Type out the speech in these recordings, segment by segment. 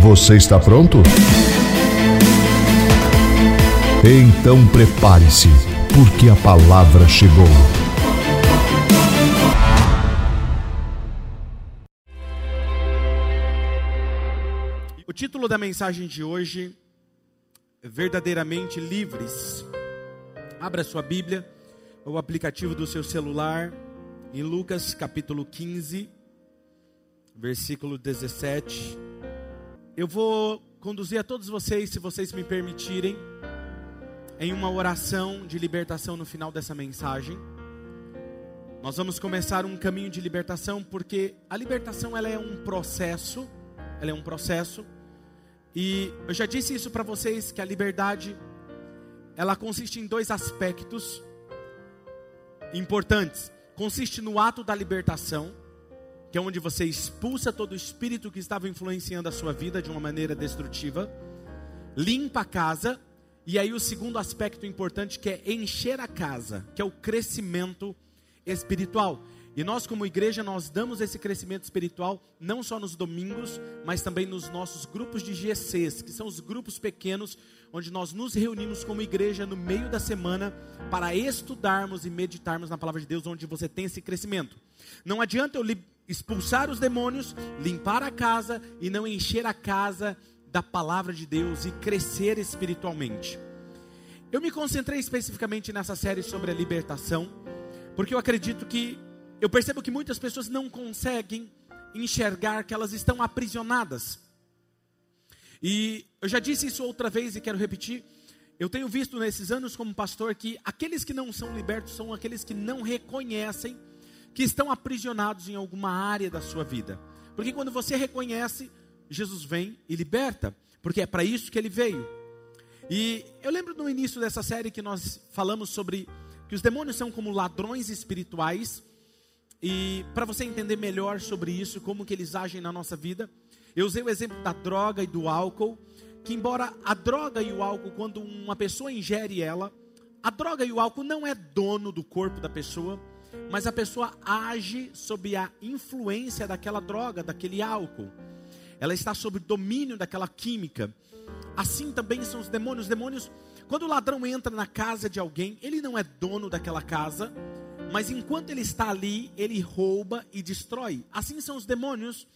Você está pronto? Então prepare-se, porque a palavra chegou. O título da mensagem de hoje é Verdadeiramente Livres. Abra sua Bíblia, o aplicativo do seu celular, em Lucas capítulo 15, versículo 17. Eu vou conduzir a todos vocês, se vocês me permitirem, em uma oração de libertação no final dessa mensagem. Nós vamos começar um caminho de libertação, porque a libertação ela é um processo, ela é um processo. E eu já disse isso para vocês que a liberdade ela consiste em dois aspectos importantes. Consiste no ato da libertação, que é onde você expulsa todo o espírito que estava influenciando a sua vida de uma maneira destrutiva, limpa a casa, e aí o segundo aspecto importante que é encher a casa, que é o crescimento espiritual. E nós como igreja nós damos esse crescimento espiritual não só nos domingos, mas também nos nossos grupos de GCs, que são os grupos pequenos onde nós nos reunimos como igreja no meio da semana para estudarmos e meditarmos na palavra de Deus, onde você tem esse crescimento. Não adianta eu expulsar os demônios, limpar a casa e não encher a casa da palavra de Deus e crescer espiritualmente. Eu me concentrei especificamente nessa série sobre a libertação, porque eu acredito que eu percebo que muitas pessoas não conseguem enxergar que elas estão aprisionadas. E eu já disse isso outra vez e quero repetir. Eu tenho visto nesses anos como pastor que aqueles que não são libertos são aqueles que não reconhecem que estão aprisionados em alguma área da sua vida. Porque quando você reconhece, Jesus vem e liberta, porque é para isso que ele veio. E eu lembro no início dessa série que nós falamos sobre que os demônios são como ladrões espirituais. E para você entender melhor sobre isso, como que eles agem na nossa vida, eu usei o exemplo da droga e do álcool, que embora a droga e o álcool, quando uma pessoa ingere ela, a droga e o álcool não é dono do corpo da pessoa, mas a pessoa age sob a influência daquela droga, daquele álcool. Ela está sob domínio daquela química. Assim também são os demônios. Os demônios, quando o ladrão entra na casa de alguém, ele não é dono daquela casa, mas enquanto ele está ali, ele rouba e destrói. Assim são os demônios.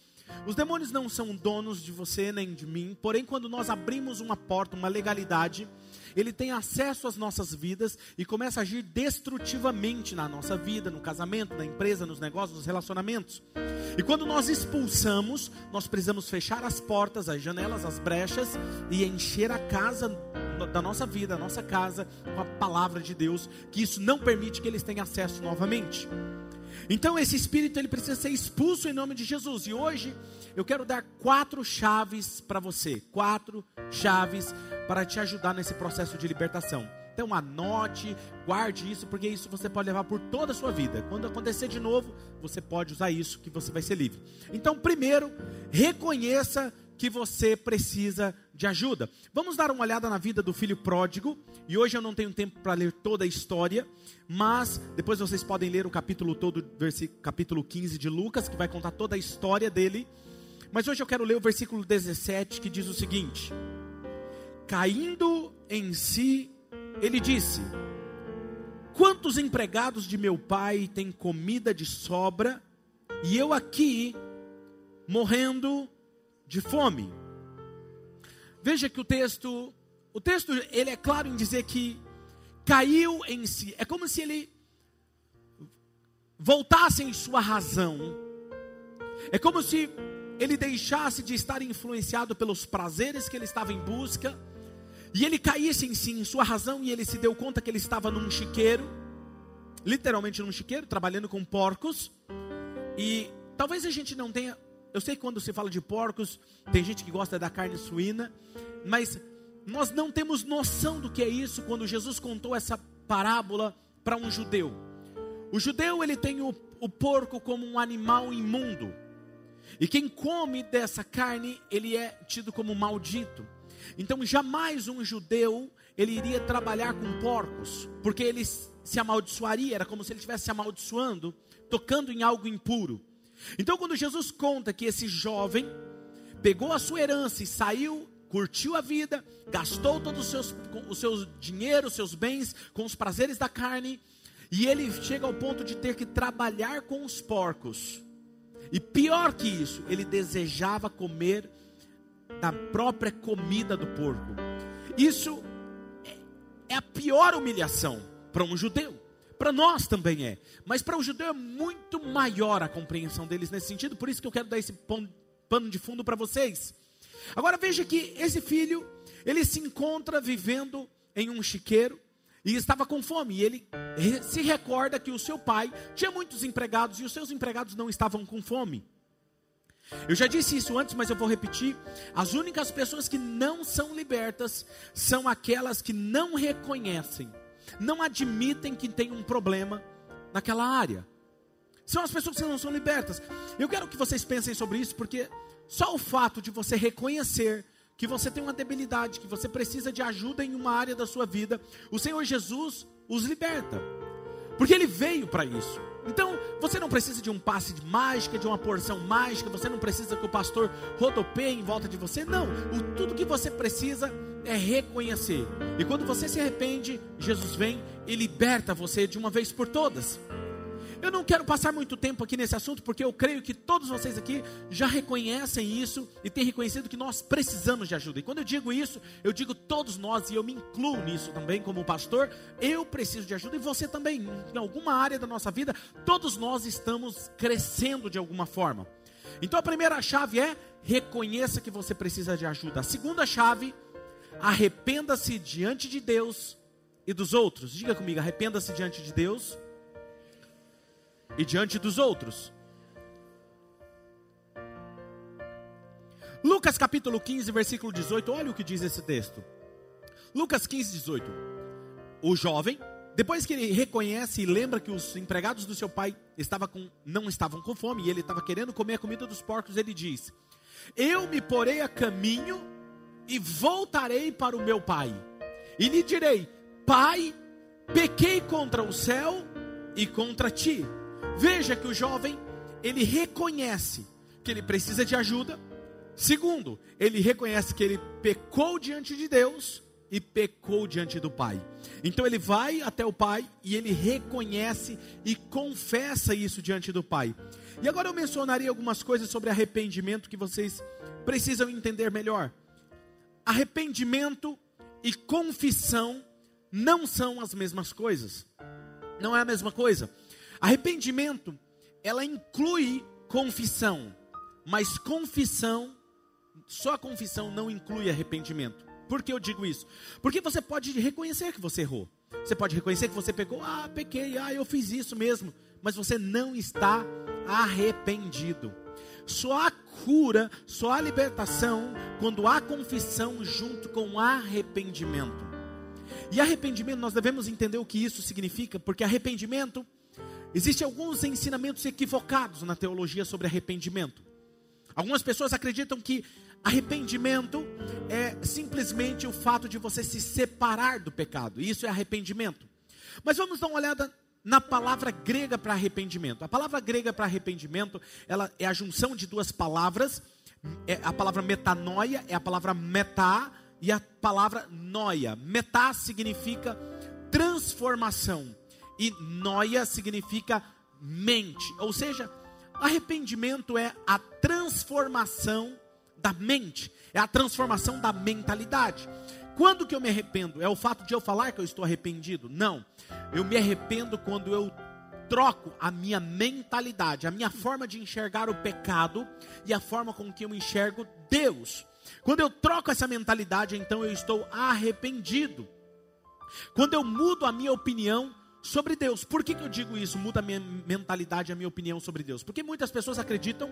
Os demônios não são donos de você nem de mim, porém, quando nós abrimos uma porta, uma legalidade, ele tem acesso às nossas vidas e começa a agir destrutivamente na nossa vida, no casamento, na empresa, nos negócios, nos relacionamentos. E quando nós expulsamos, nós precisamos fechar as portas, as janelas, as brechas e encher a casa da nossa vida, a nossa casa, com a palavra de Deus, que isso não permite que eles tenham acesso novamente. Então esse espírito ele precisa ser expulso em nome de Jesus. E hoje eu quero dar quatro chaves para você, quatro chaves para te ajudar nesse processo de libertação. Então anote, guarde isso, porque isso você pode levar por toda a sua vida. Quando acontecer de novo, você pode usar isso que você vai ser livre. Então, primeiro, reconheça que você precisa de ajuda. Vamos dar uma olhada na vida do filho pródigo. E hoje eu não tenho tempo para ler toda a história, mas depois vocês podem ler o capítulo todo, capítulo 15 de Lucas, que vai contar toda a história dele. Mas hoje eu quero ler o versículo 17, que diz o seguinte: Caindo em si, ele disse: Quantos empregados de meu pai têm comida de sobra, e eu aqui morrendo de fome. Veja que o texto, o texto ele é claro em dizer que caiu em si. É como se ele voltasse em sua razão. É como se ele deixasse de estar influenciado pelos prazeres que ele estava em busca e ele caísse em si, em sua razão, e ele se deu conta que ele estava num chiqueiro, literalmente num chiqueiro, trabalhando com porcos. E talvez a gente não tenha eu sei que quando se fala de porcos, tem gente que gosta da carne suína, mas nós não temos noção do que é isso quando Jesus contou essa parábola para um judeu. O judeu ele tem o, o porco como um animal imundo. E quem come dessa carne, ele é tido como maldito. Então jamais um judeu ele iria trabalhar com porcos, porque ele se amaldiçoaria, era como se ele estivesse se amaldiçoando, tocando em algo impuro. Então quando Jesus conta que esse jovem pegou a sua herança e saiu curtiu a vida, gastou todo o, seus, o seu dinheiro, os seus bens com os prazeres da carne, e ele chega ao ponto de ter que trabalhar com os porcos. E pior que isso, ele desejava comer da própria comida do porco. Isso é, é a pior humilhação para um judeu. Para nós também é, mas para o judeu é muito maior a compreensão deles nesse sentido, por isso que eu quero dar esse pano de fundo para vocês. Agora veja que esse filho, ele se encontra vivendo em um chiqueiro e estava com fome. E ele se recorda que o seu pai tinha muitos empregados e os seus empregados não estavam com fome. Eu já disse isso antes, mas eu vou repetir. As únicas pessoas que não são libertas são aquelas que não reconhecem, não admitem que tem um problema naquela área. São as pessoas que não são libertas. Eu quero que vocês pensem sobre isso, porque só o fato de você reconhecer que você tem uma debilidade, que você precisa de ajuda em uma área da sua vida, o Senhor Jesus os liberta. Porque ele veio para isso. Então, você não precisa de um passe de mágica, de uma porção mágica, você não precisa que o pastor rodopeie em volta de você. Não, o, tudo que você precisa é reconhecer. E quando você se arrepende, Jesus vem e liberta você de uma vez por todas. Eu não quero passar muito tempo aqui nesse assunto, porque eu creio que todos vocês aqui já reconhecem isso e têm reconhecido que nós precisamos de ajuda. E quando eu digo isso, eu digo todos nós, e eu me incluo nisso também, como pastor, eu preciso de ajuda e você também. Em alguma área da nossa vida, todos nós estamos crescendo de alguma forma. Então a primeira chave é reconheça que você precisa de ajuda. A segunda chave, arrependa-se diante de Deus e dos outros. Diga comigo, arrependa-se diante de Deus e diante dos outros. Lucas capítulo 15, versículo 18, olha o que diz esse texto. Lucas 15, 18. O jovem, depois que ele reconhece e lembra que os empregados do seu pai estava com, não estavam com fome e ele estava querendo comer a comida dos porcos, ele diz: Eu me porei a caminho e voltarei para o meu pai, e lhe direi: Pai, pequei contra o céu e contra ti Veja que o jovem, ele reconhece que ele precisa de ajuda. Segundo, ele reconhece que ele pecou diante de Deus e pecou diante do pai. Então ele vai até o pai e ele reconhece e confessa isso diante do pai. E agora eu mencionaria algumas coisas sobre arrependimento que vocês precisam entender melhor. Arrependimento e confissão não são as mesmas coisas. Não é a mesma coisa. Arrependimento, ela inclui confissão, mas confissão, só confissão não inclui arrependimento. Por que eu digo isso? Porque você pode reconhecer que você errou. Você pode reconhecer que você pecou, ah, pequei, ah, eu fiz isso mesmo, mas você não está arrependido. Só há cura, só há libertação quando há confissão junto com arrependimento. E arrependimento, nós devemos entender o que isso significa, porque arrependimento Existem alguns ensinamentos equivocados na teologia sobre arrependimento. Algumas pessoas acreditam que arrependimento é simplesmente o fato de você se separar do pecado. Isso é arrependimento. Mas vamos dar uma olhada na palavra grega para arrependimento. A palavra grega para arrependimento, ela é a junção de duas palavras. É a palavra metanoia é a palavra metá e a palavra noia. Metá significa transformação e noia significa mente. Ou seja, arrependimento é a transformação da mente, é a transformação da mentalidade. Quando que eu me arrependo? É o fato de eu falar que eu estou arrependido? Não. Eu me arrependo quando eu troco a minha mentalidade, a minha forma de enxergar o pecado e a forma com que eu enxergo Deus. Quando eu troco essa mentalidade, então eu estou arrependido. Quando eu mudo a minha opinião sobre Deus. Por que, que eu digo isso? Muda a minha mentalidade, a minha opinião sobre Deus. Porque muitas pessoas acreditam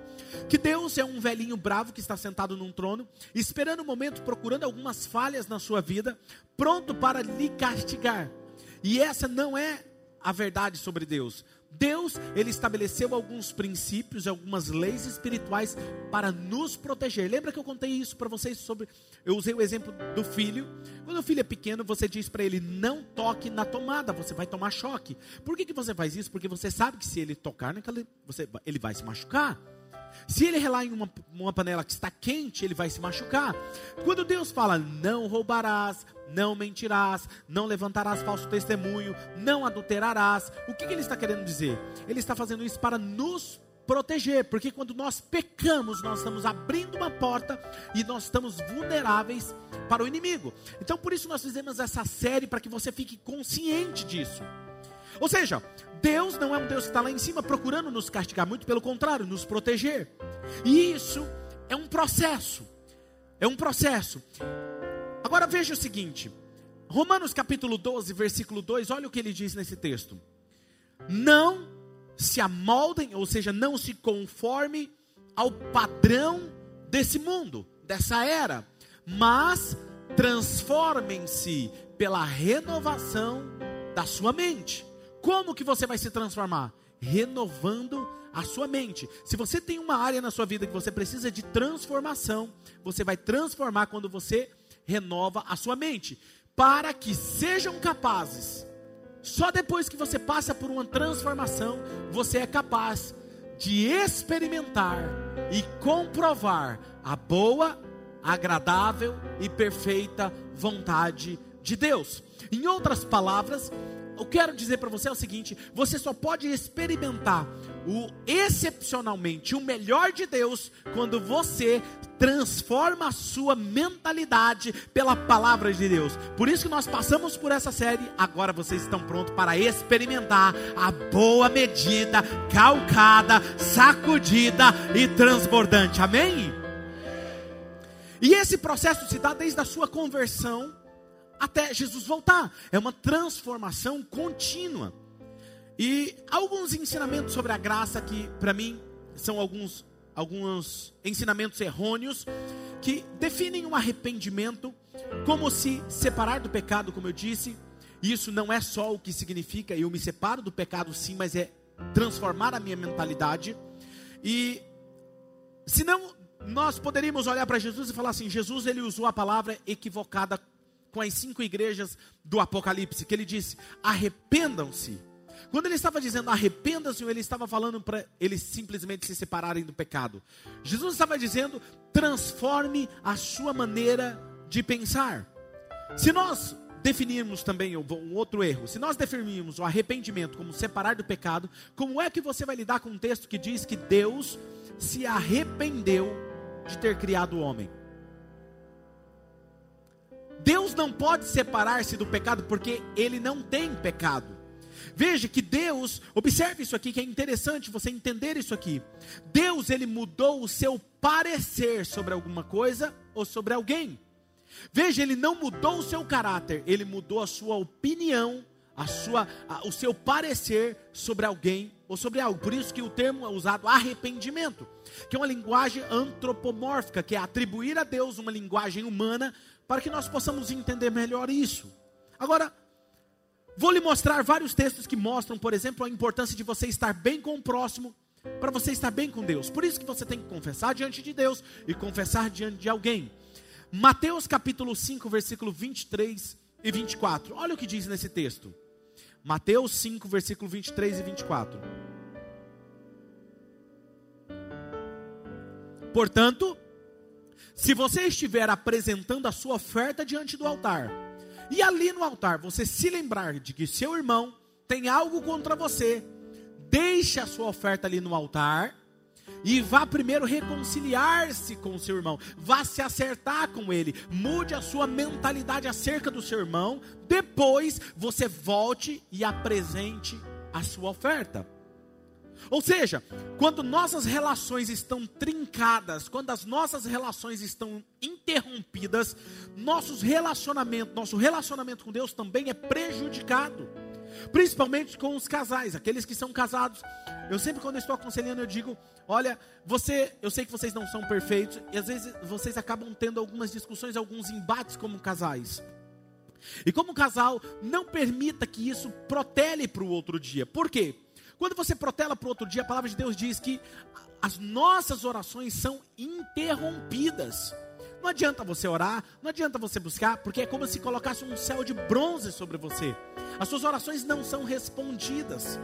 que Deus é um velhinho bravo que está sentado num trono, esperando o um momento, procurando algumas falhas na sua vida, pronto para lhe castigar. E essa não é a verdade sobre Deus. Deus, ele estabeleceu alguns princípios, algumas leis espirituais para nos proteger. Lembra que eu contei isso para vocês sobre eu usei o exemplo do filho. Quando o filho é pequeno, você diz para ele: "Não toque na tomada, você vai tomar choque". Por que que você faz isso? Porque você sabe que se ele tocar naquela, você, ele vai se machucar. Se ele relar em uma, uma panela que está quente, ele vai se machucar. Quando Deus fala, não roubarás, não mentirás, não levantarás falso testemunho, não adulterarás, o que, que ele está querendo dizer? Ele está fazendo isso para nos proteger, porque quando nós pecamos, nós estamos abrindo uma porta e nós estamos vulneráveis para o inimigo. Então, por isso, nós fizemos essa série para que você fique consciente disso. Ou seja, Deus não é um Deus que está lá em cima procurando nos castigar, muito pelo contrário, nos proteger. E isso é um processo. É um processo. Agora veja o seguinte: Romanos capítulo 12, versículo 2, olha o que ele diz nesse texto. Não se amoldem, ou seja, não se conforme ao padrão desse mundo, dessa era, mas transformem-se pela renovação da sua mente como que você vai se transformar? Renovando a sua mente. Se você tem uma área na sua vida que você precisa de transformação, você vai transformar quando você renova a sua mente, para que sejam capazes. Só depois que você passa por uma transformação, você é capaz de experimentar e comprovar a boa, agradável e perfeita vontade de Deus. Em outras palavras, eu quero dizer para você é o seguinte: você só pode experimentar o excepcionalmente o melhor de Deus quando você transforma a sua mentalidade pela palavra de Deus. Por isso que nós passamos por essa série, agora vocês estão prontos para experimentar a boa medida, calcada, sacudida e transbordante. Amém? E esse processo se dá desde a sua conversão até Jesus voltar. É uma transformação contínua. E alguns ensinamentos sobre a graça que, para mim, são alguns, alguns ensinamentos errôneos que definem um arrependimento como se separar do pecado, como eu disse. Isso não é só o que significa eu me separo do pecado, sim, mas é transformar a minha mentalidade. E senão nós poderíamos olhar para Jesus e falar assim: Jesus ele usou a palavra equivocada com as cinco igrejas do Apocalipse, que ele disse: arrependam-se. Quando ele estava dizendo arrependam-se, ele estava falando para eles simplesmente se separarem do pecado. Jesus estava dizendo: transforme a sua maneira de pensar. Se nós definirmos também um outro erro, se nós definirmos o arrependimento como separar do pecado, como é que você vai lidar com um texto que diz que Deus se arrependeu de ter criado o homem? Deus não pode separar-se do pecado porque ele não tem pecado. Veja que Deus, observe isso aqui que é interessante você entender isso aqui. Deus ele mudou o seu parecer sobre alguma coisa ou sobre alguém. Veja, ele não mudou o seu caráter, ele mudou a sua opinião, a sua, a, o seu parecer sobre alguém ou sobre algo. Por isso que o termo é usado arrependimento, que é uma linguagem antropomórfica, que é atribuir a Deus uma linguagem humana para que nós possamos entender melhor isso. Agora, vou lhe mostrar vários textos que mostram, por exemplo, a importância de você estar bem com o próximo, para você estar bem com Deus. Por isso que você tem que confessar diante de Deus e confessar diante de alguém. Mateus capítulo 5, versículo 23 e 24. Olha o que diz nesse texto. Mateus 5, versículo 23 e 24. Portanto, se você estiver apresentando a sua oferta diante do altar, e ali no altar você se lembrar de que seu irmão tem algo contra você, deixe a sua oferta ali no altar e vá primeiro reconciliar-se com seu irmão, vá se acertar com ele, mude a sua mentalidade acerca do seu irmão, depois você volte e apresente a sua oferta. Ou seja, quando nossas relações estão trincadas, quando as nossas relações estão interrompidas, nossos relacionamentos, nosso relacionamento com Deus também é prejudicado. Principalmente com os casais, aqueles que são casados. Eu sempre quando estou aconselhando eu digo, olha, você, eu sei que vocês não são perfeitos e às vezes vocês acabam tendo algumas discussões, alguns embates como casais. E como casal, não permita que isso protele para o outro dia. Por quê? Quando você protela para outro dia, a palavra de Deus diz que as nossas orações são interrompidas. Não adianta você orar, não adianta você buscar, porque é como se colocasse um céu de bronze sobre você. As suas orações não são respondidas.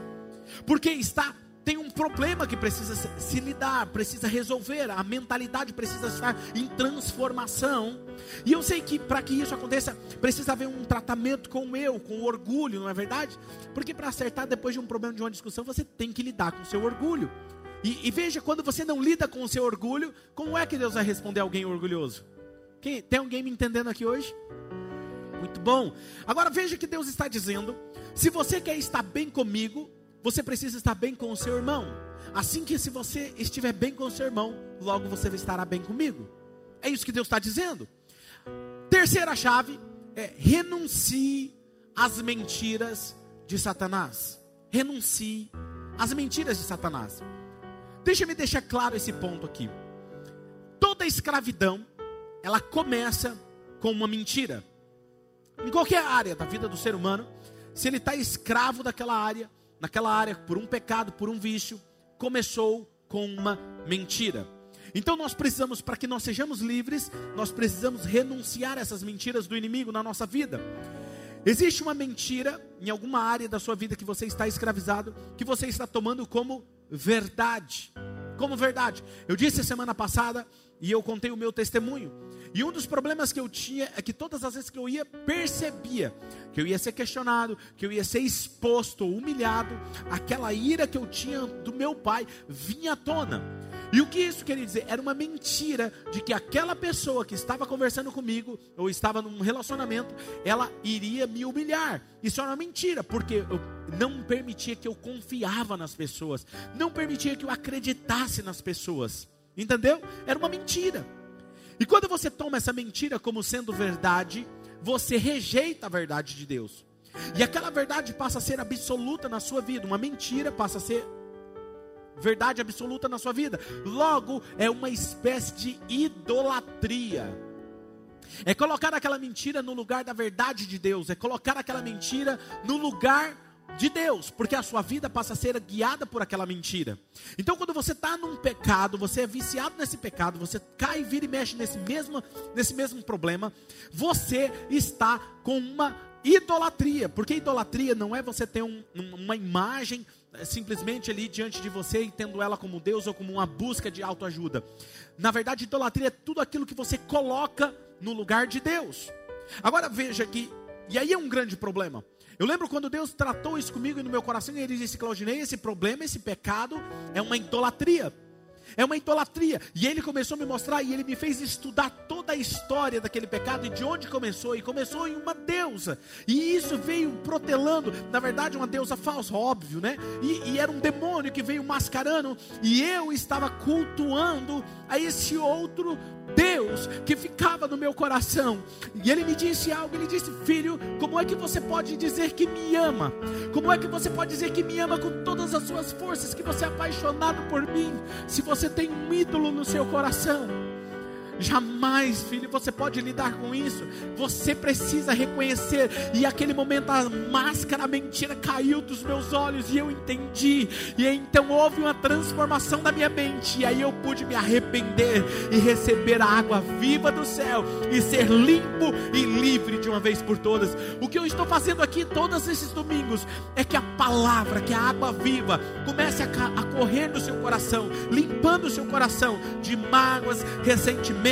Porque está tem um problema que precisa se, lidar, precisa resolver, a mentalidade precisa estar em transformação. E eu sei que para que isso aconteça, precisa haver um tratamento com o eu, com o orgulho, não é verdade? Porque para acertar depois de um problema, de uma discussão, você tem que lidar com o seu orgulho. E, e, veja, quando você não lida com o seu orgulho, como é que Deus vai responder alguém orgulhoso? Quem, tem alguém me entendendo aqui hoje? Muito bom. Agora veja que Deus está dizendo: se você quer estar bem comigo, você precisa estar bem com o seu irmão. Assim que se você estiver bem com o seu irmão, logo você estará bem comigo. É isso que Deus está dizendo. Terceira chave é renuncie às mentiras de Satanás. Renuncie às mentiras de Satanás. Deixa-me deixar claro esse ponto aqui. Toda escravidão, ela começa com uma mentira. Em qualquer área da vida do ser humano, se ele está escravo daquela área, naquela área, por um pecado, por um vício, começou com uma mentira. Então nós precisamos, para que nós sejamos livres, nós precisamos renunciar a essas mentiras do inimigo na nossa vida. Existe uma mentira em alguma área da sua vida que você está escravizado, que você está tomando como verdade. Como verdade. Eu disse semana passada e eu contei o meu testemunho. E um dos problemas que eu tinha é que todas as vezes que eu ia, percebia que eu ia ser questionado, que eu ia ser exposto ou humilhado, aquela ira que eu tinha do meu pai vinha à tona. E o que isso queria dizer? Era uma mentira de que aquela pessoa que estava conversando comigo, ou estava num relacionamento, ela iria me humilhar. Isso era uma mentira, porque eu não permitia que eu confiava nas pessoas, não permitia que eu acreditasse nas pessoas. Entendeu? Era uma mentira. E quando você toma essa mentira como sendo verdade, você rejeita a verdade de Deus. E aquela verdade passa a ser absoluta na sua vida, uma mentira passa a ser verdade absoluta na sua vida. Logo, é uma espécie de idolatria. É colocar aquela mentira no lugar da verdade de Deus, é colocar aquela mentira no lugar de Deus, porque a sua vida passa a ser guiada por aquela mentira. Então, quando você está num pecado, você é viciado nesse pecado, você cai, vira e mexe nesse mesmo, nesse mesmo problema, você está com uma idolatria, porque idolatria não é você ter um, uma imagem é, simplesmente ali diante de você e tendo ela como Deus ou como uma busca de autoajuda. Na verdade, idolatria é tudo aquilo que você coloca no lugar de Deus. Agora veja que, e aí é um grande problema. Eu lembro quando Deus tratou isso comigo e no meu coração, e ele disse: Claudinei, esse problema, esse pecado é uma idolatria é uma idolatria. E ele começou a me mostrar e ele me fez estudar toda a história daquele pecado e de onde começou. E começou em uma deusa. E isso veio protelando, na verdade, uma deusa falsa, óbvio, né? E, e era um demônio que veio mascarando. E eu estava cultuando a esse outro Deus que ficava no meu coração. E ele me disse algo, ele disse: "Filho, como é que você pode dizer que me ama? Como é que você pode dizer que me ama com todas as suas forças, que você é apaixonado por mim, se você tem um ídolo no seu coração?" Jamais, filho, você pode lidar com isso. Você precisa reconhecer. E aquele momento a máscara, a mentira caiu dos meus olhos e eu entendi. E então houve uma transformação da minha mente. E aí eu pude me arrepender e receber a água viva do céu e ser limpo e livre de uma vez por todas. O que eu estou fazendo aqui todos esses domingos é que a palavra, que a água viva, comece a, a correr no seu coração, limpando o seu coração de mágoas, ressentimentos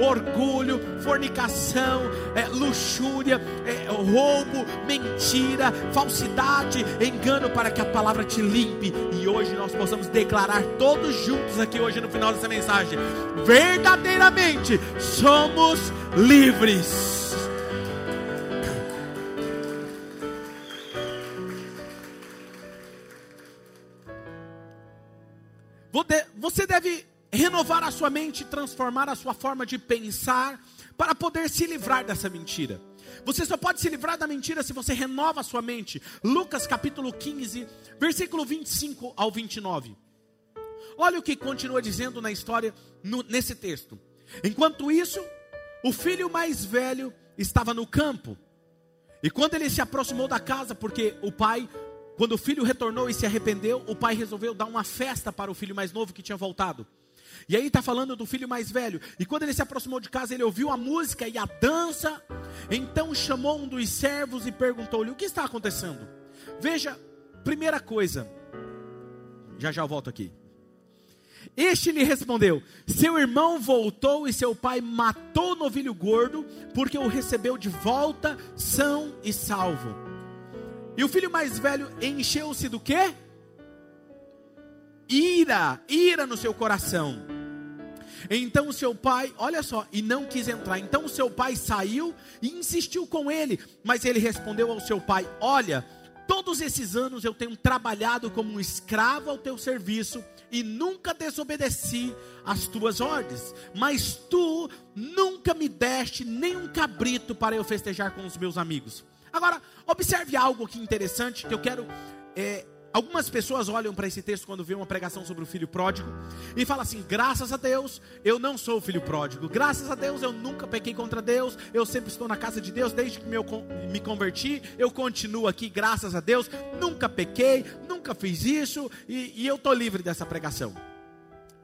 orgulho, fornicação, é, luxúria, é, roubo, mentira, falsidade, engano, para que a palavra te limpe. E hoje nós possamos declarar todos juntos aqui hoje no final dessa mensagem: verdadeiramente somos livres. Você deve renovar a sua mente, transformar a sua forma de pensar, para poder se livrar dessa mentira. Você só pode se livrar da mentira se você renova a sua mente. Lucas capítulo 15, versículo 25 ao 29. Olha o que continua dizendo na história, no, nesse texto. Enquanto isso, o filho mais velho estava no campo. E quando ele se aproximou da casa, porque o pai, quando o filho retornou e se arrependeu, o pai resolveu dar uma festa para o filho mais novo que tinha voltado. E aí está falando do filho mais velho. E quando ele se aproximou de casa, ele ouviu a música e a dança. Então chamou um dos servos e perguntou-lhe: O que está acontecendo? Veja, primeira coisa. Já já eu volto aqui. Este lhe respondeu: Seu irmão voltou e seu pai matou o novilho gordo, porque o recebeu de volta são e salvo. E o filho mais velho encheu-se do quê? Ira, ira no seu coração. Então o seu pai, olha só, e não quis entrar. Então o seu pai saiu e insistiu com ele, mas ele respondeu ao seu pai: Olha, todos esses anos eu tenho trabalhado como um escravo ao teu serviço e nunca desobedeci às tuas ordens, mas tu nunca me deste nem um cabrito para eu festejar com os meus amigos. Agora, observe algo aqui interessante que eu quero é, Algumas pessoas olham para esse texto quando vê uma pregação sobre o filho pródigo e falam assim: graças a Deus eu não sou o filho pródigo, graças a Deus eu nunca pequei contra Deus, eu sempre estou na casa de Deus desde que me converti, eu continuo aqui, graças a Deus, nunca pequei, nunca fiz isso e, e eu estou livre dessa pregação.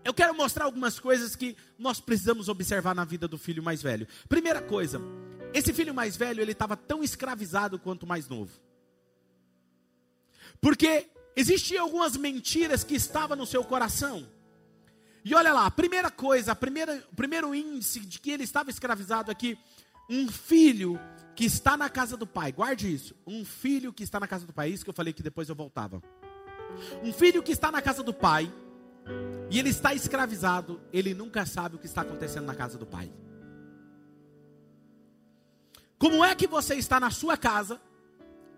Eu quero mostrar algumas coisas que nós precisamos observar na vida do filho mais velho. Primeira coisa, esse filho mais velho ele estava tão escravizado quanto o mais novo. Porque Existiam algumas mentiras que estavam no seu coração. E olha lá, a primeira coisa, a primeira, o primeiro índice de que ele estava escravizado aqui, um filho que está na casa do pai, guarde isso, um filho que está na casa do pai, isso que eu falei que depois eu voltava. Um filho que está na casa do pai, e ele está escravizado, ele nunca sabe o que está acontecendo na casa do pai. Como é que você está na sua casa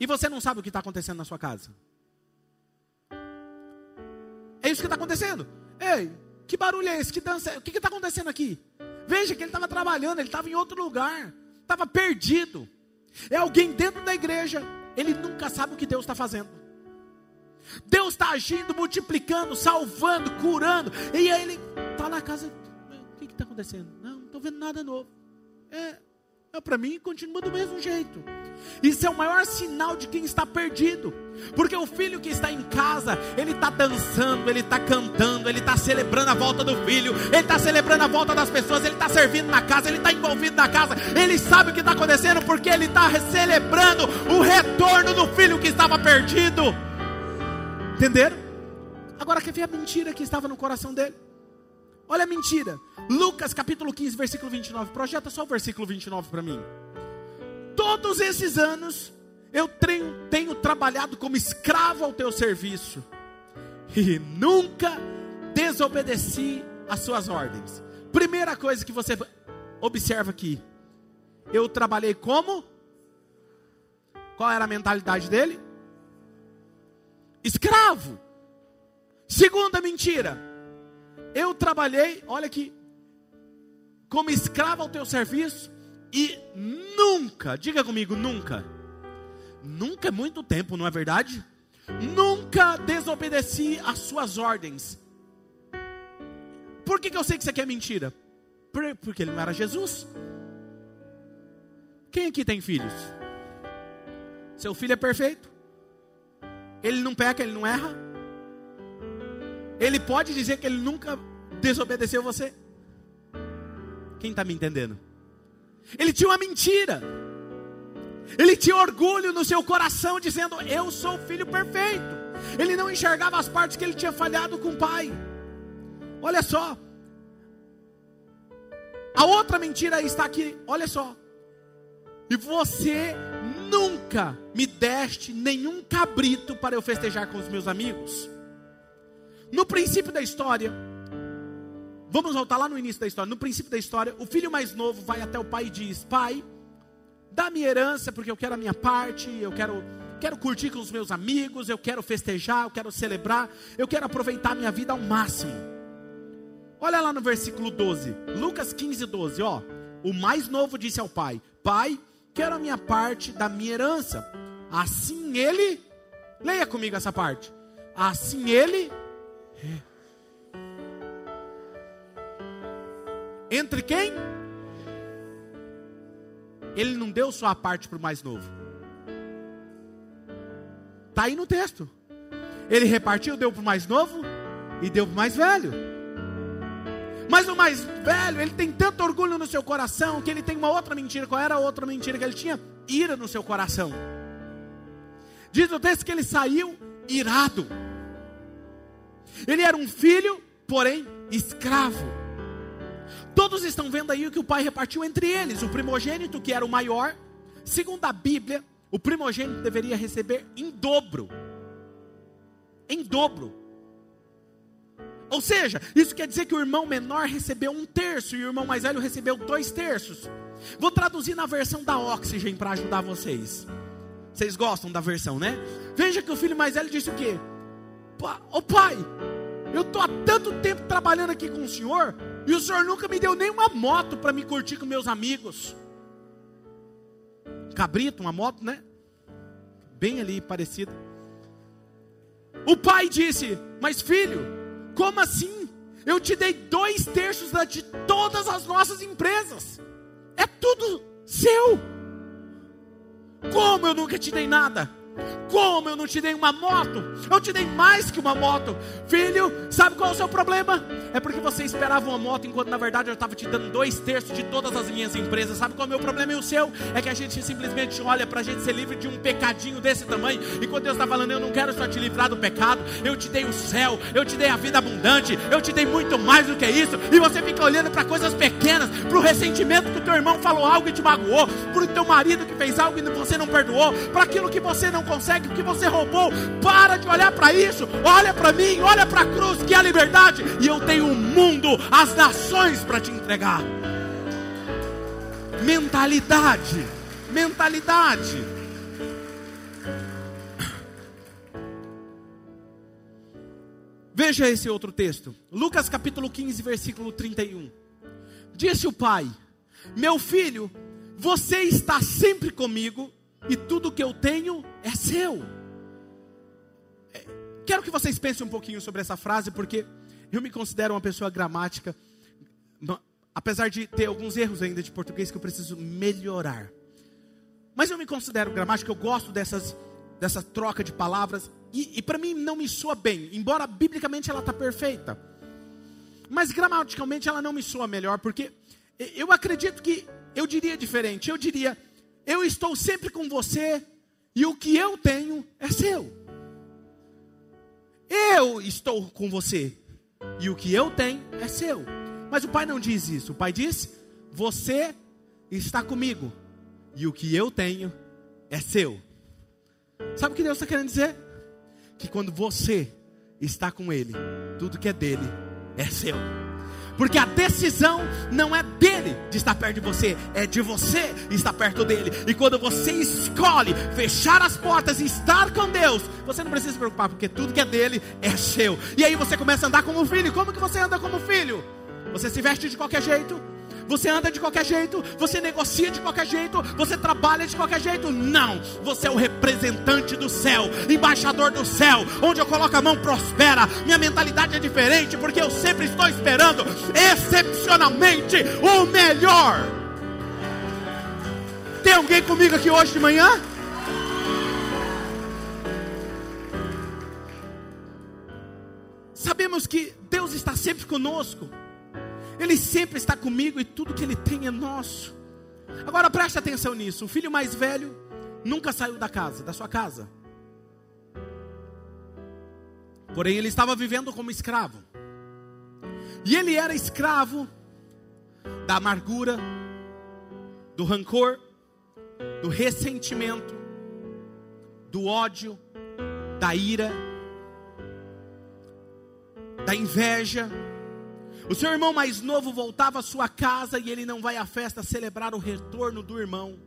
e você não sabe o que está acontecendo na sua casa? É isso que está acontecendo. Ei, que barulho é esse? Que dança? O que está acontecendo aqui? Veja que ele estava trabalhando, ele estava em outro lugar, estava perdido. É alguém dentro da igreja, ele nunca sabe o que Deus está fazendo. Deus está agindo, multiplicando, salvando, curando. E aí ele está na casa. O que está acontecendo? Não, não estou vendo nada novo. É, é para mim continua do mesmo jeito. Isso é o maior sinal de quem está perdido. Porque o filho que está em casa, ele está dançando, ele está cantando, ele está celebrando a volta do filho, ele está celebrando a volta das pessoas, ele está servindo na casa, ele está envolvido na casa, ele sabe o que está acontecendo porque ele está celebrando o retorno do filho que estava perdido. Entenderam? Agora quer ver a mentira que estava no coração dele? Olha a mentira. Lucas capítulo 15, versículo 29. Projeta só o versículo 29 para mim todos esses anos eu tenho, tenho trabalhado como escravo ao teu serviço e nunca desobedeci às suas ordens. Primeira coisa que você observa aqui, eu trabalhei como? Qual era a mentalidade dele? Escravo. Segunda mentira, eu trabalhei, olha aqui, como escravo ao teu serviço e nunca, diga comigo, nunca. Nunca é muito tempo, não é verdade? Nunca desobedeci às suas ordens. Por que, que eu sei que isso aqui é mentira? Porque ele não era Jesus. Quem aqui tem filhos? Seu filho é perfeito? Ele não peca, ele não erra? Ele pode dizer que ele nunca desobedeceu você? Quem está me entendendo? Ele tinha uma mentira. Ele tinha orgulho no seu coração, dizendo: Eu sou o filho perfeito. Ele não enxergava as partes que ele tinha falhado com o pai. Olha só. A outra mentira está aqui, olha só. E você nunca me deste nenhum cabrito para eu festejar com os meus amigos. No princípio da história, Vamos voltar lá no início da história. No princípio da história, o filho mais novo vai até o pai e diz: Pai, dá minha herança, porque eu quero a minha parte, eu quero, quero curtir com os meus amigos, eu quero festejar, eu quero celebrar, eu quero aproveitar a minha vida ao máximo. Olha lá no versículo 12, Lucas 15, 12, ó. O mais novo disse ao pai: Pai, quero a minha parte da minha herança. Assim ele, leia comigo essa parte. Assim ele. Entre quem? Ele não deu só a parte para o mais novo. Está aí no texto. Ele repartiu, deu para o mais novo e deu para o mais velho. Mas o mais velho, ele tem tanto orgulho no seu coração que ele tem uma outra mentira. Qual era a outra mentira que ele tinha? Ira no seu coração. Diz o texto que ele saiu irado. Ele era um filho, porém escravo. Todos estão vendo aí o que o pai repartiu entre eles. O primogênito, que era o maior, segundo a Bíblia, o primogênito deveria receber em dobro. Em dobro. Ou seja, isso quer dizer que o irmão menor recebeu um terço e o irmão mais velho recebeu dois terços. Vou traduzir na versão da Oxygen para ajudar vocês. Vocês gostam da versão, né? Veja que o filho mais velho disse o quê? Ô pai, eu estou há tanto tempo trabalhando aqui com o senhor e o senhor nunca me deu nenhuma moto para me curtir com meus amigos. Cabrito, uma moto, né? Bem ali parecida. O pai disse: Mas filho, como assim? Eu te dei dois terços de todas as nossas empresas. É tudo seu. Como eu nunca te dei nada? Como eu não te dei uma moto? Eu te dei mais que uma moto. Filho, sabe qual é o seu problema? É porque você esperava uma moto, enquanto na verdade eu estava te dando dois terços de todas as minhas empresas. Sabe qual é o meu problema e o seu? É que a gente simplesmente olha para a gente ser livre de um pecadinho desse tamanho. E quando Deus está falando, eu não quero só te livrar do pecado, eu te dei o céu, eu te dei a vida abundante, eu te dei muito mais do que isso. E você fica olhando para coisas pequenas, para o ressentimento que o teu irmão falou algo e te magoou, para o teu marido que fez algo e você não perdoou, para aquilo que você não consegue consegue o que você roubou. Para de olhar para isso. Olha para mim, olha para a cruz, que é a liberdade. E eu tenho o mundo, as nações para te entregar. Mentalidade. Mentalidade. Veja esse outro texto. Lucas capítulo 15, versículo 31. Disse o pai: Meu filho, você está sempre comigo e tudo que eu tenho é seu. É, quero que vocês pensem um pouquinho sobre essa frase, porque eu me considero uma pessoa gramática, apesar de ter alguns erros ainda de português que eu preciso melhorar. Mas eu me considero gramática, eu gosto dessas, dessa troca de palavras, e, e para mim não me soa bem, embora biblicamente ela está perfeita. Mas gramaticalmente ela não me soa melhor, porque eu acredito que eu diria diferente, eu diria eu estou sempre com você e o que eu tenho é seu. Eu estou com você e o que eu tenho é seu. Mas o pai não diz isso. O pai diz: Você está comigo e o que eu tenho é seu. Sabe o que Deus está querendo dizer? Que quando você está com Ele, tudo que é dele é seu. Porque a decisão não é dele de estar perto de você, é de você estar perto dele. E quando você escolhe fechar as portas e estar com Deus, você não precisa se preocupar, porque tudo que é dele é seu. E aí você começa a andar como filho. Como que você anda como filho? Você se veste de qualquer jeito, você anda de qualquer jeito, você negocia de qualquer jeito, você trabalha de qualquer jeito. Não, você é o representante do céu, embaixador do céu. Onde eu coloco a mão, prospera. Minha mentalidade é diferente, porque eu sempre estou esperando excepcionalmente o melhor. Tem alguém comigo aqui hoje de manhã? Sabemos que Deus está sempre conosco. Ele sempre está comigo e tudo que Ele tem é nosso. Agora preste atenção nisso: o filho mais velho nunca saiu da casa, da sua casa. Porém, ele estava vivendo como escravo. E ele era escravo da amargura, do rancor, do ressentimento, do ódio, da ira, da inveja o seu irmão mais novo voltava à sua casa e ele não vai à festa celebrar o retorno do irmão.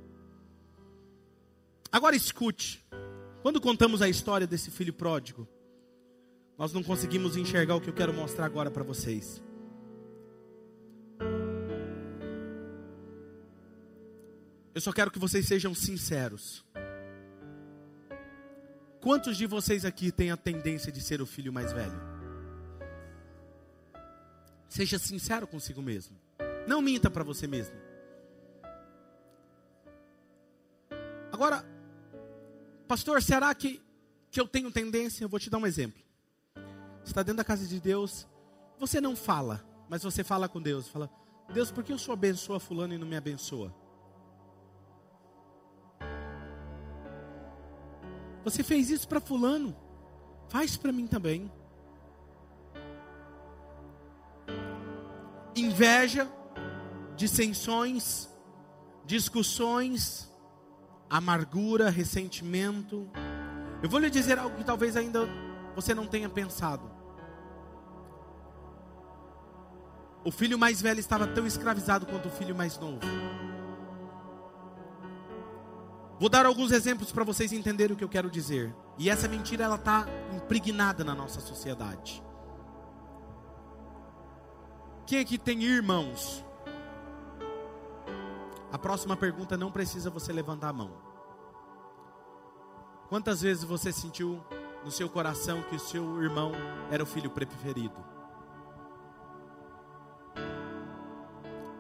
Agora escute. Quando contamos a história desse filho pródigo, nós não conseguimos enxergar o que eu quero mostrar agora para vocês. Eu só quero que vocês sejam sinceros. Quantos de vocês aqui têm a tendência de ser o filho mais velho? Seja sincero consigo mesmo. Não minta para você mesmo. Agora, pastor, será que, que eu tenho tendência? Eu vou te dar um exemplo. Você está dentro da casa de Deus, você não fala, mas você fala com Deus. Fala, Deus, por que o Senhor abençoa fulano e não me abençoa? Você fez isso para fulano, faz para mim também. Inveja, dissensões, discussões, amargura, ressentimento. Eu vou lhe dizer algo que talvez ainda você não tenha pensado. O filho mais velho estava tão escravizado quanto o filho mais novo. Vou dar alguns exemplos para vocês entenderem o que eu quero dizer. E essa mentira ela está impregnada na nossa sociedade. Quem aqui tem irmãos? A próxima pergunta não precisa você levantar a mão. Quantas vezes você sentiu no seu coração que o seu irmão era o filho preferido?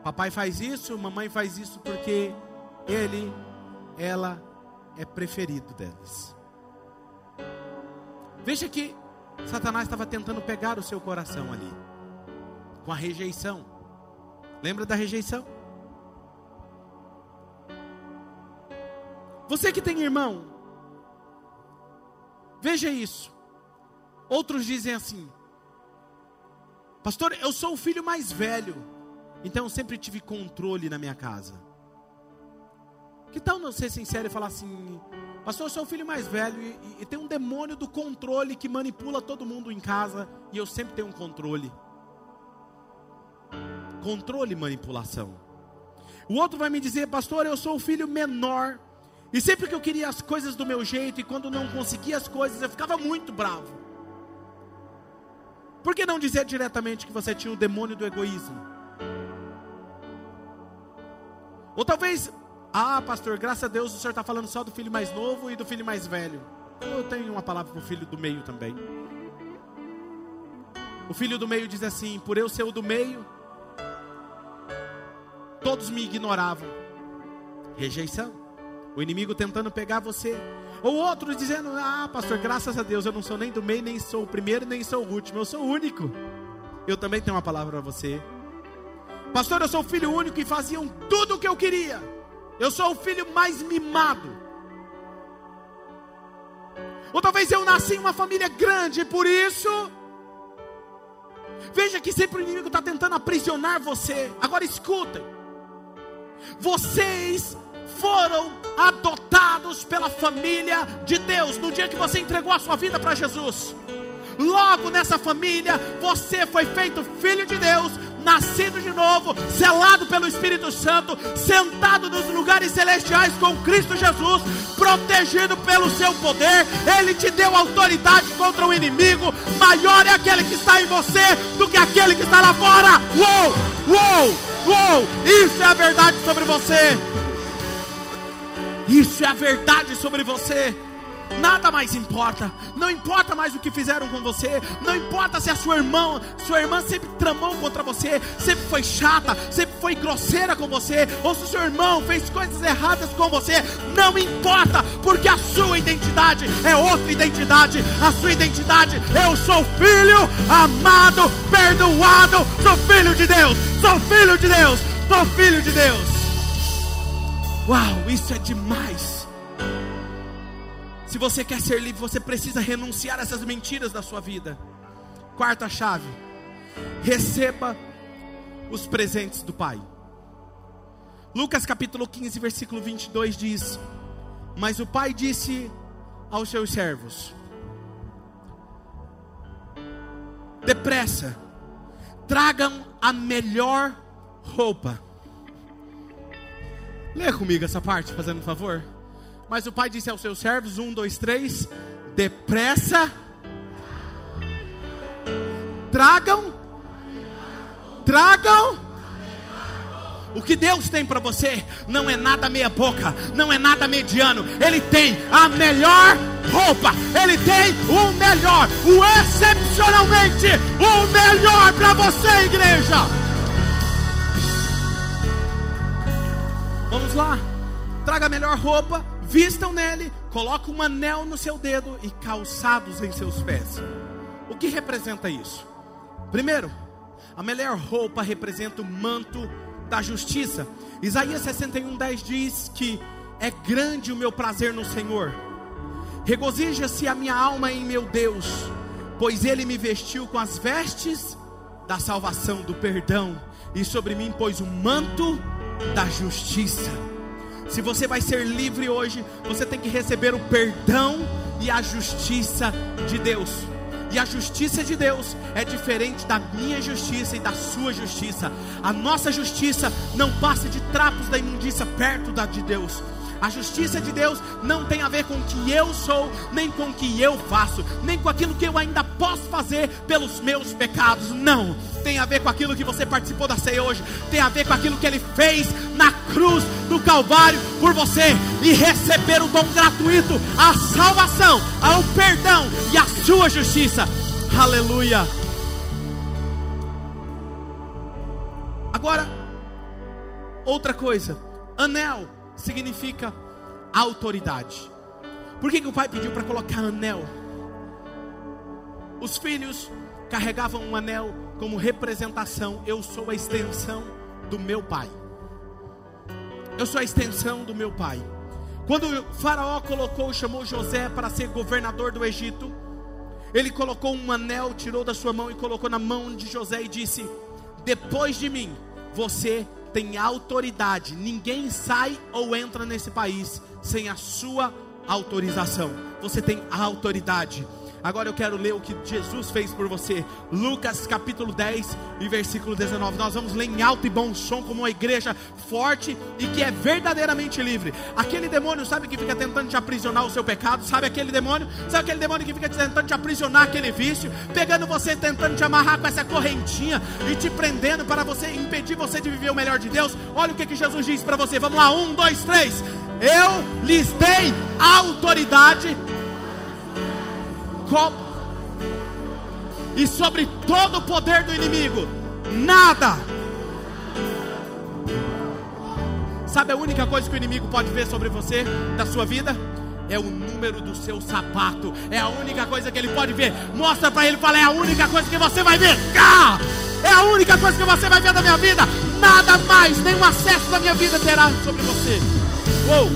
Papai faz isso, mamãe faz isso porque ele, ela é preferido deles. Veja que Satanás estava tentando pegar o seu coração ali, com a rejeição. Lembra da rejeição? Você que tem irmão, veja isso. Outros dizem assim: Pastor, eu sou o filho mais velho. Então eu sempre tive controle na minha casa. Que tal não ser sincero e falar assim, pastor, eu sou o filho mais velho e, e, e, tem um demônio do controle que manipula todo mundo em casa e eu sempre tenho um controle. Controle e manipulação. O outro vai me dizer, pastor, eu sou o filho menor e sempre que eu queria as coisas do meu jeito e quando não conseguia as coisas eu ficava muito bravo. Por que não dizer diretamente que você tinha o demônio do egoísmo? Ou talvez, ah, pastor, graças a Deus o senhor está falando só do filho mais novo e do filho mais velho. Eu tenho uma palavra para o filho do meio também. O filho do meio diz assim: por eu ser o do meio, todos me ignoravam. Rejeição. O inimigo tentando pegar você. Ou outros dizendo: Ah, pastor, graças a Deus eu não sou nem do meio, nem sou o primeiro, nem sou o último. Eu sou o único. Eu também tenho uma palavra para você. Pastor, eu sou filho único e faziam tudo o que eu queria. Eu sou o filho mais mimado. Ou talvez eu nasci em uma família grande e por isso. Veja que sempre o inimigo está tentando aprisionar você. Agora escutem. Vocês foram adotados pela família de Deus no dia que você entregou a sua vida para Jesus. Logo nessa família, você foi feito filho de Deus, nascido de novo, selado pelo Espírito Santo, sentado nos lugares celestiais com Cristo Jesus, protegido pelo seu poder. Ele te deu autoridade contra o inimigo. Maior é aquele que está em você do que aquele que está lá fora. Uou, uou, uou! Isso é a verdade sobre você. Isso é a verdade sobre você. Nada mais importa. Não importa mais o que fizeram com você. Não importa se a sua irmã, sua irmã sempre tramou contra você, sempre foi chata, sempre foi grosseira com você, ou se o seu irmão fez coisas erradas com você. Não importa, porque a sua identidade é outra identidade. A sua identidade, eu sou filho amado, perdoado, sou filho de Deus, sou filho de Deus, sou filho de Deus. Uau, isso é demais. Se você quer ser livre, você precisa renunciar a essas mentiras da sua vida. Quarta chave: receba os presentes do Pai. Lucas capítulo 15, versículo 22 diz: Mas o pai disse aos seus servos: Depressa, tragam a melhor roupa. Leia comigo essa parte, fazendo um favor. Mas o pai disse aos seus servos: um, dois, três, depressa, tragam, tragam O que Deus tem para você não é nada meia boca, não é nada mediano. Ele tem a melhor roupa. Ele tem o melhor, o excepcionalmente o melhor para você, igreja. Vamos lá. Traga a melhor roupa, vistam nele, coloque um anel no seu dedo e calçados em seus pés. O que representa isso? Primeiro, a melhor roupa representa o manto da justiça. Isaías 61:10 diz que é grande o meu prazer no Senhor. Regozija-se a minha alma em meu Deus, pois ele me vestiu com as vestes da salvação, do perdão, e sobre mim pôs o manto da justiça. Se você vai ser livre hoje, você tem que receber o perdão e a justiça de Deus. E a justiça de Deus é diferente da minha justiça e da sua justiça. A nossa justiça não passa de trapos da imundícia perto da de Deus. A justiça de Deus não tem a ver com o que eu sou, nem com o que eu faço, nem com aquilo que eu ainda posso fazer pelos meus pecados. Não. Tem a ver com aquilo que você participou da ceia hoje. Tem a ver com aquilo que ele fez na cruz do Calvário por você. E receber o dom gratuito, a salvação, o perdão e a sua justiça. Aleluia. Agora, outra coisa. Anel significa autoridade. Por que, que o pai pediu para colocar anel? Os filhos carregavam um anel como representação. Eu sou a extensão do meu pai. Eu sou a extensão do meu pai. Quando o Faraó colocou, chamou José para ser governador do Egito, ele colocou um anel, tirou da sua mão e colocou na mão de José e disse: Depois de mim, você tem autoridade. Ninguém sai ou entra nesse país sem a sua autorização. Você tem autoridade. Agora eu quero ler o que Jesus fez por você. Lucas capítulo 10 e versículo 19. Nós vamos ler em alto e bom som como uma igreja forte e que é verdadeiramente livre. Aquele demônio, sabe que fica tentando te aprisionar o seu pecado? Sabe aquele demônio? Sabe aquele demônio que fica tentando te aprisionar aquele vício, pegando você, tentando te amarrar com essa correntinha e te prendendo para você impedir você de viver o melhor de Deus? Olha o que, que Jesus diz para você. Vamos lá, um, dois, três. Eu lhes dei autoridade e sobre todo o poder do inimigo, nada. Sabe a única coisa que o inimigo pode ver sobre você, da sua vida? É o número do seu sapato. É a única coisa que ele pode ver. Mostra para ele e fala: é a única coisa que você vai ver. Ah! É a única coisa que você vai ver da minha vida. Nada mais, nenhum acesso da minha vida terá sobre você. Uou!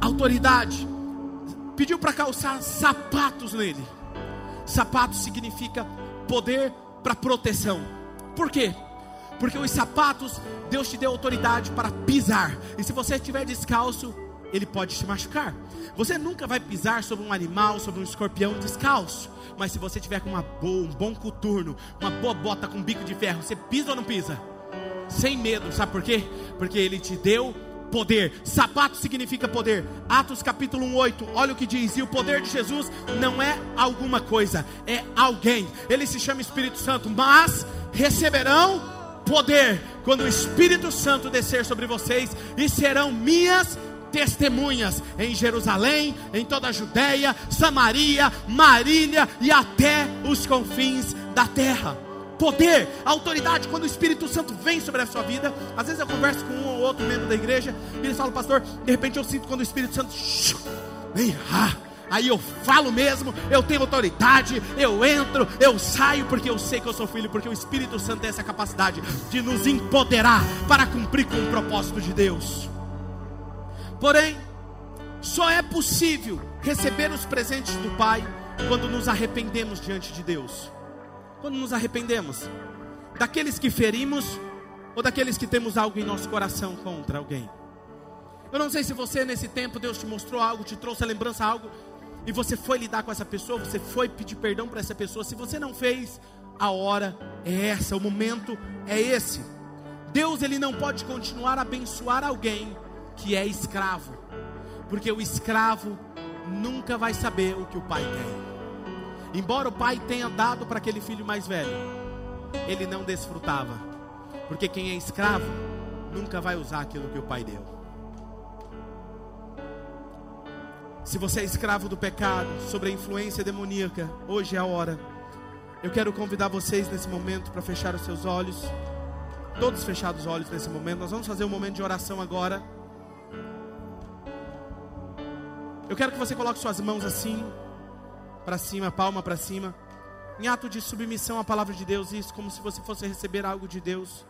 Autoridade pediu para calçar sapatos nele. Sapato significa poder para proteção. Por quê? Porque os sapatos, Deus te deu autoridade para pisar. E se você estiver descalço, ele pode te machucar. Você nunca vai pisar sobre um animal, sobre um escorpião descalço. Mas se você tiver com uma boa, um bom coturno, uma boa bota com bico de ferro, você pisa ou não pisa? Sem medo, sabe por quê? Porque ele te deu poder. Sapato significa poder. Atos capítulo 1, 8. Olha o que diz. E o poder de Jesus não é alguma coisa, é alguém. Ele se chama Espírito Santo, mas receberão poder quando o Espírito Santo descer sobre vocês e serão minhas testemunhas em Jerusalém, em toda a Judéia, Samaria, Marília e até os confins da terra poder, autoridade, quando o Espírito Santo vem sobre a sua vida. Às vezes eu converso com um ou outro membro da igreja e eles falam, pastor, de repente eu sinto quando o Espírito Santo vem, ah, aí eu falo mesmo, eu tenho autoridade, eu entro, eu saio, porque eu sei que eu sou filho, porque o Espírito Santo tem essa capacidade de nos empoderar para cumprir com o propósito de Deus. Porém, só é possível receber os presentes do Pai quando nos arrependemos diante de Deus quando nos arrependemos? Daqueles que ferimos ou daqueles que temos algo em nosso coração contra alguém? Eu não sei se você nesse tempo Deus te mostrou algo, te trouxe a lembrança algo e você foi lidar com essa pessoa, você foi pedir perdão para essa pessoa. Se você não fez, a hora é essa, o momento é esse. Deus ele não pode continuar a abençoar alguém que é escravo, porque o escravo nunca vai saber o que o pai quer. Embora o pai tenha dado para aquele filho mais velho, ele não desfrutava. Porque quem é escravo nunca vai usar aquilo que o pai deu. Se você é escravo do pecado, sobre a influência demoníaca, hoje é a hora. Eu quero convidar vocês nesse momento para fechar os seus olhos. Todos fechados os olhos nesse momento. Nós vamos fazer um momento de oração agora. Eu quero que você coloque suas mãos assim, para cima, palma para cima, em ato de submissão à palavra de Deus, isso como se você fosse receber algo de Deus.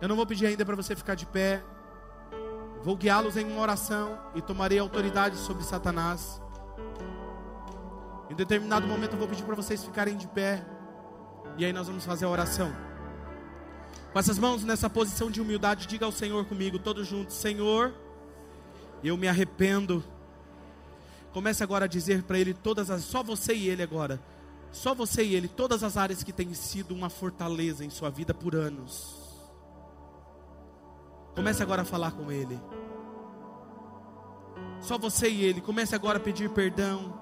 Eu não vou pedir ainda para você ficar de pé. Vou guiá-los em uma oração e tomarei autoridade sobre Satanás. Em determinado momento eu vou pedir para vocês ficarem de pé. E aí nós vamos fazer a oração. Com essas mãos nessa posição de humildade, diga ao Senhor comigo, todos juntos: Senhor, eu me arrependo. Comece agora a dizer para Ele todas as, só você e Ele agora, só você e Ele, todas as áreas que têm sido uma fortaleza em sua vida por anos. Comece agora a falar com Ele. Só você e Ele. Comece agora a pedir perdão.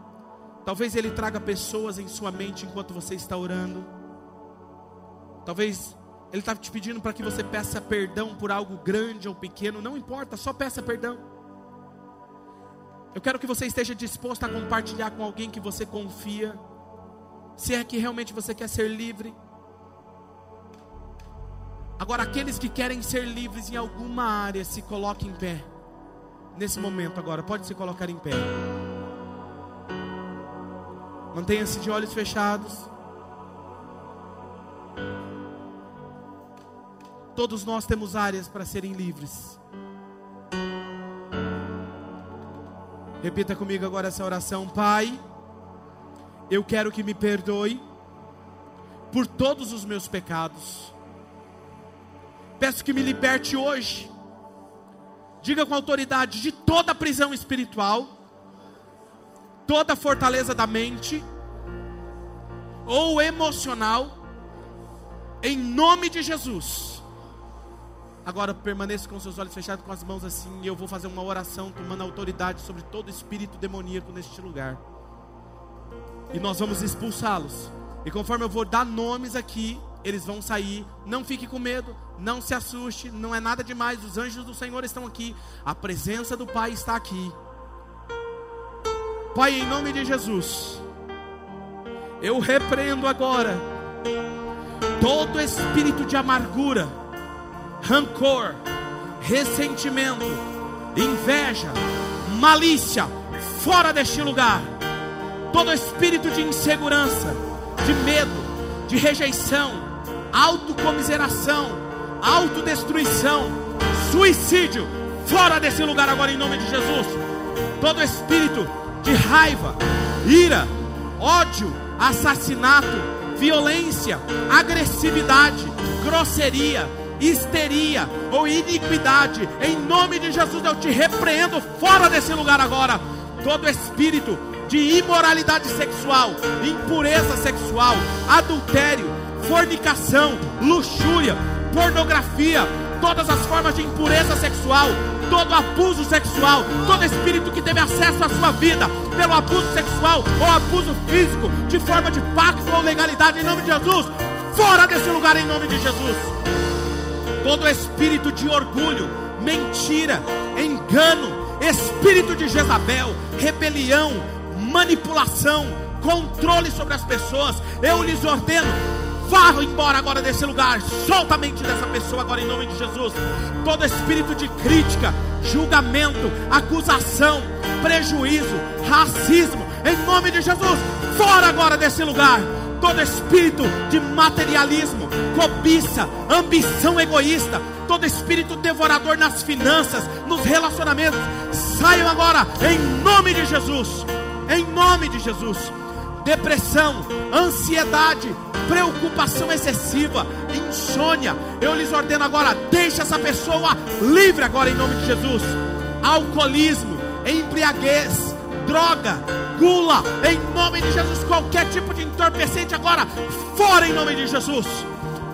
Talvez Ele traga pessoas em sua mente enquanto você está orando. Talvez Ele está te pedindo para que você peça perdão por algo grande ou pequeno. Não importa, só peça perdão. Eu quero que você esteja disposto a compartilhar com alguém que você confia. Se é que realmente você quer ser livre. Agora, aqueles que querem ser livres em alguma área, se coloquem em pé. Nesse momento, agora, pode se colocar em pé. Mantenha-se de olhos fechados. Todos nós temos áreas para serem livres. Repita comigo agora essa oração. Pai, eu quero que me perdoe por todos os meus pecados Peço que me liberte hoje. Diga com autoridade de toda prisão espiritual, toda fortaleza da mente ou emocional, em nome de Jesus. Agora permaneça com seus olhos fechados, com as mãos assim, e eu vou fazer uma oração tomando autoridade sobre todo espírito demoníaco neste lugar. E nós vamos expulsá-los. E conforme eu vou dar nomes aqui, eles vão sair. Não fique com medo, não se assuste, não é nada demais. Os anjos do Senhor estão aqui, a presença do Pai está aqui. Pai, em nome de Jesus, eu repreendo agora todo espírito de amargura, rancor, ressentimento, inveja, malícia, fora deste lugar. Todo espírito de insegurança, de medo, de rejeição, autocomiseração, autodestruição, suicídio, fora desse lugar agora em nome de Jesus. Todo espírito de raiva, ira, ódio, assassinato, violência, agressividade, grosseria, histeria ou iniquidade, em nome de Jesus eu te repreendo fora desse lugar agora. Todo espírito de imoralidade sexual, impureza sexual, adultério, fornicação, luxúria, pornografia, todas as formas de impureza sexual, todo abuso sexual, todo espírito que teve acesso à sua vida pelo abuso sexual ou abuso físico, de forma de pacto ou legalidade, em nome de Jesus, fora desse lugar, em nome de Jesus. Todo espírito de orgulho, mentira, engano, espírito de Jezabel, rebelião, manipulação, controle sobre as pessoas, eu lhes ordeno, Vá embora agora desse lugar. Solta a mente dessa pessoa agora em nome de Jesus. Todo espírito de crítica, julgamento, acusação, prejuízo, racismo, em nome de Jesus, fora agora desse lugar. Todo espírito de materialismo, cobiça, ambição egoísta, todo espírito devorador nas finanças, nos relacionamentos, saiam agora em nome de Jesus. Em nome de Jesus depressão, ansiedade, preocupação excessiva, insônia. Eu lhes ordeno agora, deixe essa pessoa livre agora em nome de Jesus. Alcoolismo, embriaguez, droga, gula, em nome de Jesus, qualquer tipo de entorpecente agora, fora em nome de Jesus.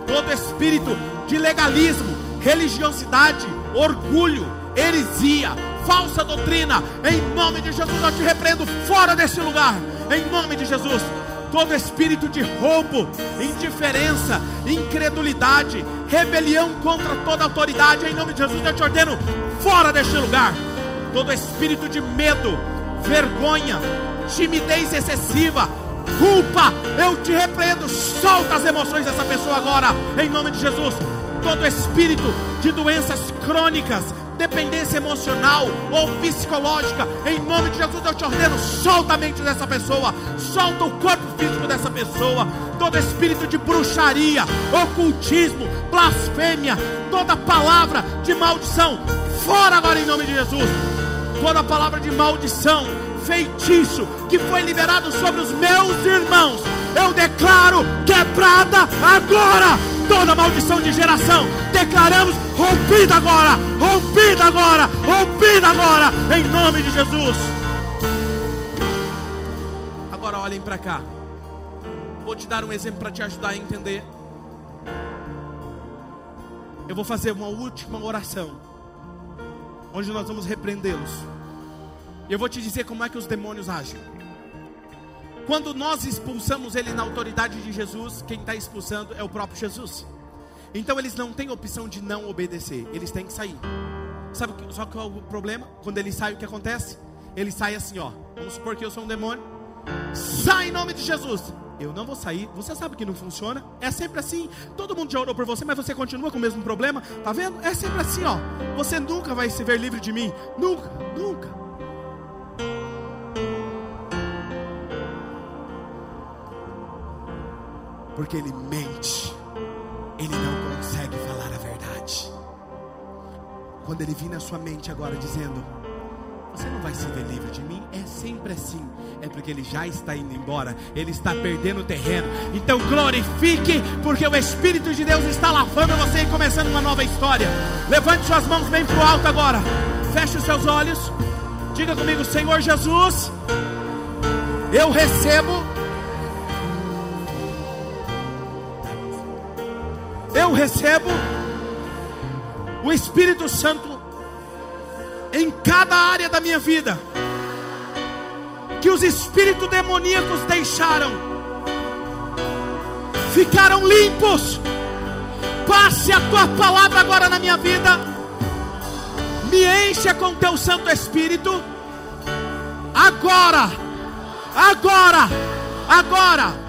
Todo espírito de legalismo, religiosidade, orgulho, heresia, falsa doutrina, em nome de Jesus eu te repreendo fora desse lugar em nome de Jesus. todo espírito de roubo, indiferença, incredulidade, rebelião contra toda autoridade, em nome de Jesus eu te ordeno fora deste lugar. Todo espírito de medo, vergonha, timidez excessiva, culpa, eu te repreendo. Solta as emoções dessa pessoa agora, em nome de Jesus. Todo espírito de doenças crônicas, dependência emocional ou psicológica, em nome de Jesus eu te ordeno, solta a mente dessa pessoa, solta o corpo físico dessa pessoa, todo espírito de bruxaria, ocultismo, blasfêmia, toda palavra de maldição, fora agora em nome de Jesus, toda palavra de maldição, feitiço que foi liberado sobre os meus irmãos, eu declaro quebrada agora toda maldição de geração. Declaramos rompida agora, rompida agora, rompida agora, em nome de Jesus. Agora olhem para cá. Vou te dar um exemplo para te ajudar a entender. Eu vou fazer uma última oração, onde nós vamos repreendê-los. E eu vou te dizer como é que os demônios agem. Quando nós expulsamos ele na autoridade de Jesus, quem está expulsando é o próprio Jesus. Então eles não têm opção de não obedecer, eles têm que sair. Sabe só que é o problema? Quando ele sai, o que acontece? Ele sai assim, ó. Vamos supor que eu sou um demônio. Sai em nome de Jesus. Eu não vou sair. Você sabe que não funciona. É sempre assim. Todo mundo já orou por você, mas você continua com o mesmo problema. Tá vendo? É sempre assim, ó. Você nunca vai se ver livre de mim. Nunca, nunca. porque ele mente, ele não consegue falar a verdade. Quando ele vir na sua mente agora dizendo: não vai se ver livre de mim, é sempre assim, é porque ele já está indo embora, ele está perdendo terreno. Então glorifique, porque o Espírito de Deus está lavando você e começando uma nova história. Levante suas mãos bem para o alto agora, feche os seus olhos, diga comigo: Senhor Jesus, eu recebo. Eu recebo o Espírito Santo em cada área da minha vida, que os espíritos demoníacos deixaram, ficaram limpos. Passe a tua palavra agora na minha vida, me encha com teu Santo Espírito, agora, agora, agora